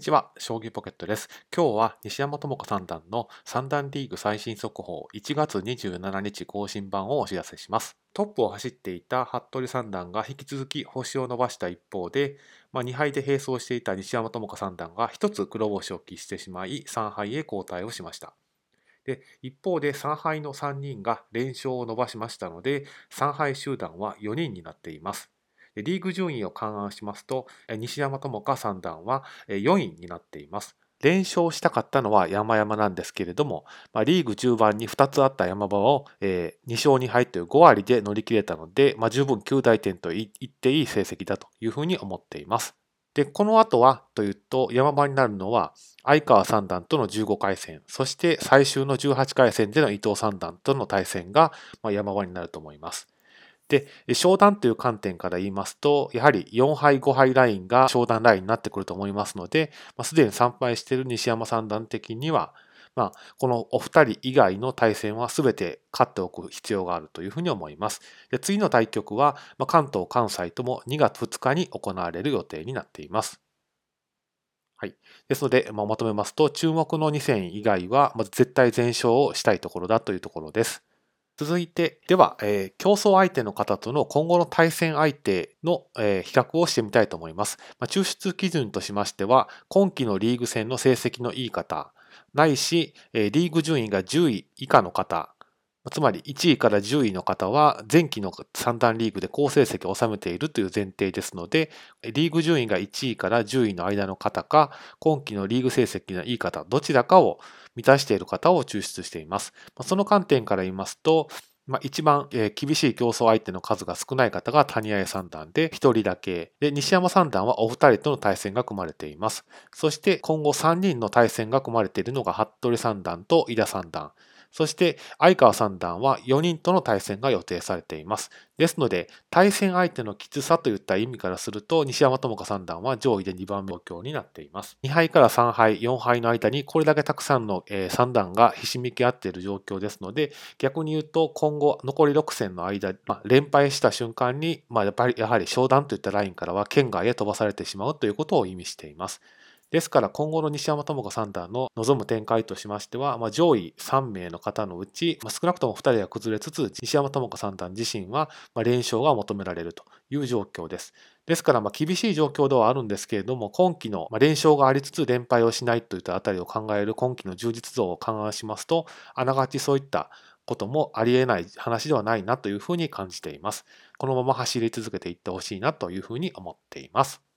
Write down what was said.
にちは、将棋ポケットです。今日は西山智子三段の三段リーグ最新速報1月27日更新版をお知らせします。トップを走っていた服部三段が引き続き星を伸ばした一方で、まあ、2敗で並走していた西山智子三段が1つ黒星を喫してしまい3敗へ後退をしました。で一方で3敗の3人が連勝を伸ばしましたので3敗集団は4人になっています。リーグ順位を勘案しますと、西山智香三段は4位になっています。連勝したかったのは山々なんですけれども、まあ、リーグ中盤に2つあった山場を、えー、2勝2敗という5割で乗り切れたので、まあ、十分9大点と言っていい成績だというふうに思っています。で、この後はというと、山場になるのは、相川三段との15回戦、そして最終の18回戦での伊藤三段との対戦が、まあ、山場になると思います。で、商談という観点から言いますと、やはり4敗5敗ラインが商談ラインになってくると思いますので、まあ、すでに参拝している西山三段的には、まあ、このお二人以外の対戦は全て勝っておく必要があるというふうに思います。で次の対局は、まあ、関東、関西とも2月2日に行われる予定になっています。はい。ですので、まあ、まとめますと、注目の2戦以外は、まず絶対全勝をしたいところだというところです。続いて、では、えー、競争相手の方との今後の対戦相手の、えー、比較をしてみたいと思います。まあ、抽出基準としましては、今期のリーグ戦の成績のいい方、ないし、えー、リーグ順位が10位以下の方、つまり1位から10位の方は前期の三段リーグで好成績を収めているという前提ですので、リーグ順位が1位から10位の間の方か、今期のリーグ成績のいい方、どちらかを満たしている方を抽出しています。その観点から言いますと、まあ、一番、厳しい競争相手の数が少ない方が谷合三段で1人だけ。で、西山三段はお二人との対戦が組まれています。そして今後3人の対戦が組まれているのが服部三段と井田三段。そして相川三段は4人との対戦が予定されています。ですので、対戦相手のきつさといった意味からすると、西山智香三段は上位で2番目状況になっています。2敗から3敗、4敗の間にこれだけたくさんの三段がひしめき合っている状況ですので、逆に言うと今後残り6戦の間、まあ、連敗した瞬間に、まあ、やっぱりやはり商談といったラインからは県外へ飛ばされてしまうということを意味しています。ですから今後の西山智子三段の望む展開としましては、まあ、上位3名の方のうち、まあ、少なくとも2人は崩れつつ西山智子三段自身はま連勝が求められるという状況です。ですからま厳しい状況ではあるんですけれども今期の連勝がありつつ連敗をしないといったあたりを考える今期の充実度を勘案しますとあながちそういったこともありえない話ではないなというふうに感じています。このまま走り続けていってほしいなというふうに思っています。